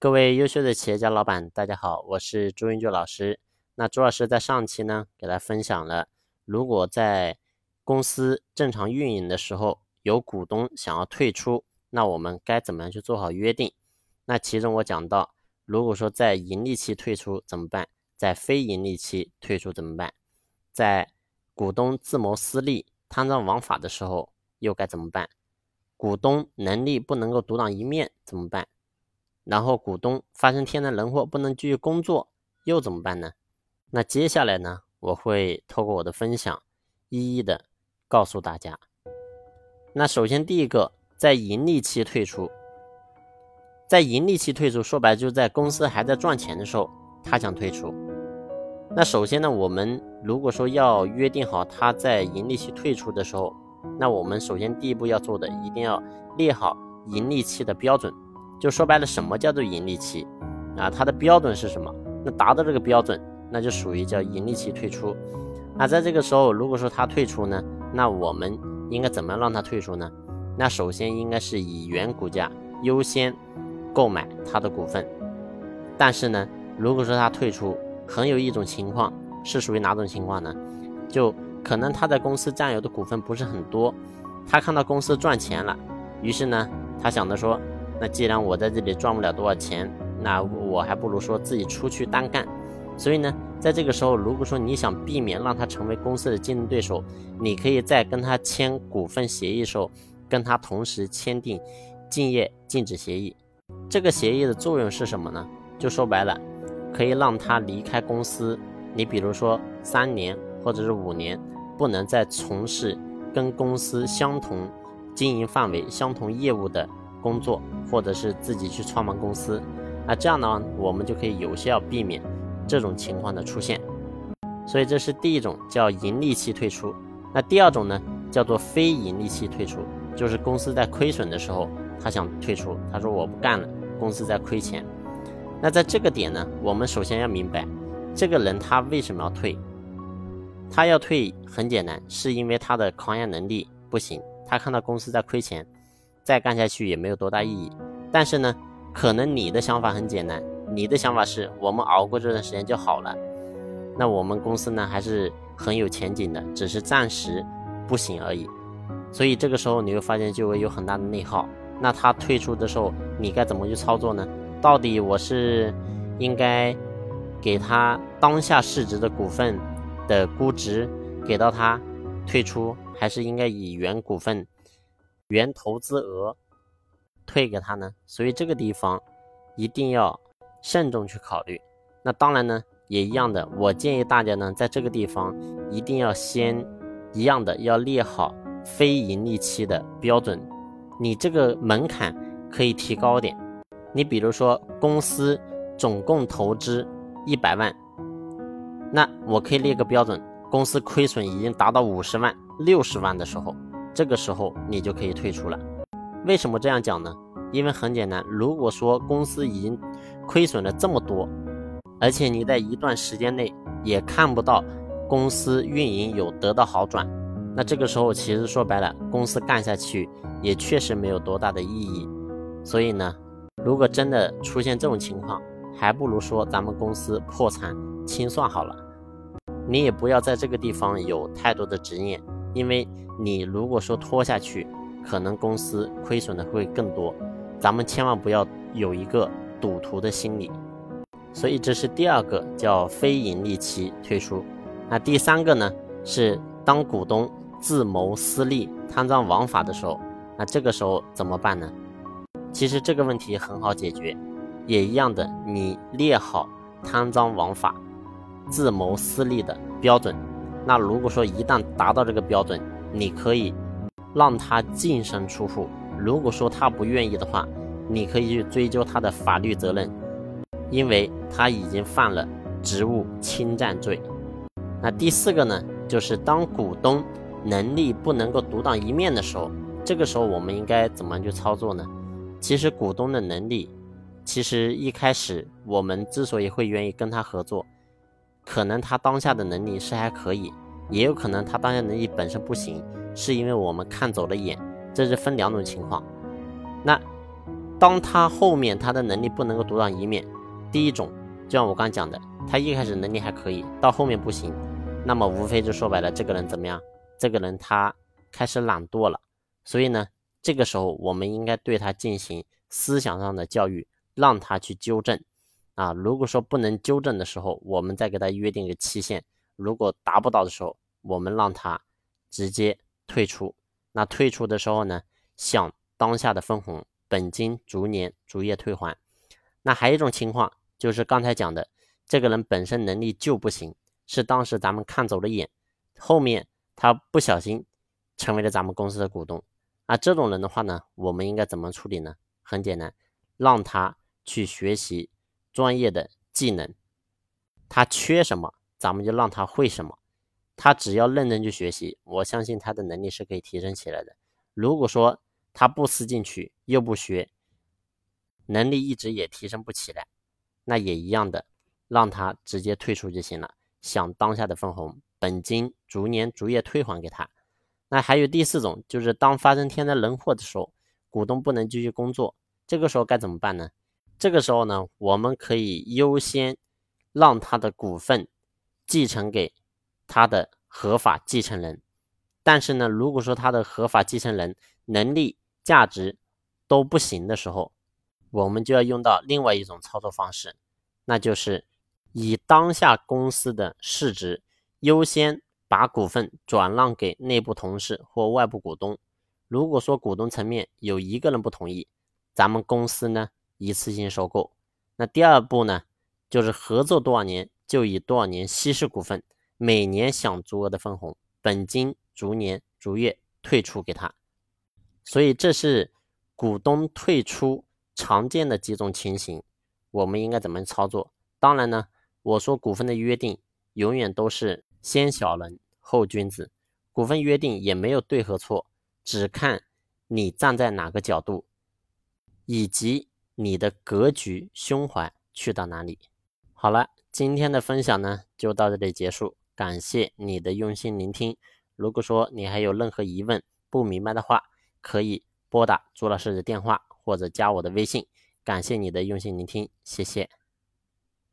各位优秀的企业家老板，大家好，我是朱云俊老师。那朱老师在上期呢，给大家分享了，如果在公司正常运营的时候，有股东想要退出，那我们该怎么样去做好约定？那其中我讲到，如果说在盈利期退出怎么办？在非盈利期退出怎么办？在股东自谋私利、贪赃枉法的时候又该怎么办？股东能力不能够独当一面怎么办？然后股东发生天灾人祸不能继续工作又怎么办呢？那接下来呢，我会透过我的分享，一一的告诉大家。那首先第一个，在盈利期退出，在盈利期退出，说白了就是在公司还在赚钱的时候，他想退出。那首先呢，我们如果说要约定好他在盈利期退出的时候，那我们首先第一步要做的，一定要列好盈利期的标准。就说白了，什么叫做盈利期啊？它的标准是什么？那达到这个标准，那就属于叫盈利期退出。那在这个时候，如果说他退出呢，那我们应该怎么让他退出呢？那首先应该是以原股价优先购买他的股份。但是呢，如果说他退出，很有一种情况是属于哪种情况呢？就可能他在公司占有的股份不是很多，他看到公司赚钱了，于是呢，他想着说。那既然我在这里赚不了多少钱，那我还不如说自己出去单干。所以呢，在这个时候，如果说你想避免让他成为公司的竞争对手，你可以在跟他签股份协议的时候，跟他同时签订竞业禁止协议。这个协议的作用是什么呢？就说白了，可以让他离开公司。你比如说三年或者是五年，不能再从事跟公司相同经营范围、相同业务的。工作，或者是自己去创办公司，那这样呢，我们就可以有效避免这种情况的出现。所以这是第一种叫盈利期退出。那第二种呢，叫做非盈利期退出，就是公司在亏损的时候，他想退出，他说我不干了，公司在亏钱。那在这个点呢，我们首先要明白，这个人他为什么要退？他要退很简单，是因为他的抗压能力不行，他看到公司在亏钱。再干下去也没有多大意义，但是呢，可能你的想法很简单，你的想法是我们熬过这段时间就好了，那我们公司呢还是很有前景的，只是暂时不行而已。所以这个时候你会发现就会有很大的内耗。那他退出的时候，你该怎么去操作呢？到底我是应该给他当下市值的股份的估值给到他退出，还是应该以原股份？原投资额退给他呢，所以这个地方一定要慎重去考虑。那当然呢，也一样的，我建议大家呢，在这个地方一定要先一样的要列好非盈利期的标准。你这个门槛可以提高点。你比如说，公司总共投资一百万，那我可以列个标准，公司亏损已经达到五十万、六十万的时候。这个时候你就可以退出了。为什么这样讲呢？因为很简单，如果说公司已经亏损了这么多，而且你在一段时间内也看不到公司运营有得到好转，那这个时候其实说白了，公司干下去也确实没有多大的意义。所以呢，如果真的出现这种情况，还不如说咱们公司破产清算好了。你也不要在这个地方有太多的执念。因为你如果说拖下去，可能公司亏损的会更多，咱们千万不要有一个赌徒的心理。所以这是第二个叫非盈利期退出。那第三个呢，是当股东自谋私利、贪赃枉法的时候，那这个时候怎么办呢？其实这个问题很好解决，也一样的，你列好贪赃枉法、自谋私利的标准。那如果说一旦达到这个标准，你可以让他净身出户。如果说他不愿意的话，你可以去追究他的法律责任，因为他已经犯了职务侵占罪。那第四个呢，就是当股东能力不能够独当一面的时候，这个时候我们应该怎么去操作呢？其实股东的能力，其实一开始我们之所以会愿意跟他合作。可能他当下的能力是还可以，也有可能他当下能力本身不行，是因为我们看走了眼，这是分两种情况。那当他后面他的能力不能够独当一面，第一种，就像我刚讲的，他一开始能力还可以，到后面不行，那么无非就说白了，这个人怎么样？这个人他开始懒惰了。所以呢，这个时候我们应该对他进行思想上的教育，让他去纠正。啊，如果说不能纠正的时候，我们再给他约定一个期限。如果达不到的时候，我们让他直接退出。那退出的时候呢，享当下的分红，本金逐年逐月退还。那还有一种情况，就是刚才讲的，这个人本身能力就不行，是当时咱们看走了眼，后面他不小心成为了咱们公司的股东。那这种人的话呢，我们应该怎么处理呢？很简单，让他去学习。专业的技能，他缺什么，咱们就让他会什么。他只要认真去学习，我相信他的能力是可以提升起来的。如果说他不思进取，又不学，能力一直也提升不起来，那也一样的，让他直接退出就行了，想当下的分红，本金逐年逐月退还给他。那还有第四种，就是当发生天灾人祸的时候，股东不能继续工作，这个时候该怎么办呢？这个时候呢，我们可以优先让他的股份继承给他的合法继承人。但是呢，如果说他的合法继承人能力、价值都不行的时候，我们就要用到另外一种操作方式，那就是以当下公司的市值优先把股份转让给内部同事或外部股东。如果说股东层面有一个人不同意，咱们公司呢？一次性收购，那第二步呢，就是合作多少年就以多少年稀释股份，每年享足额的分红，本金逐年逐月退出给他。所以这是股东退出常见的几种情形，我们应该怎么操作？当然呢，我说股份的约定永远都是先小人后君子，股份约定也没有对和错，只看你站在哪个角度，以及。你的格局、胸怀去到哪里？好了，今天的分享呢就到这里结束，感谢你的用心聆听。如果说你还有任何疑问、不明白的话，可以拨打朱老师的电话或者加我的微信。感谢你的用心聆听，谢谢。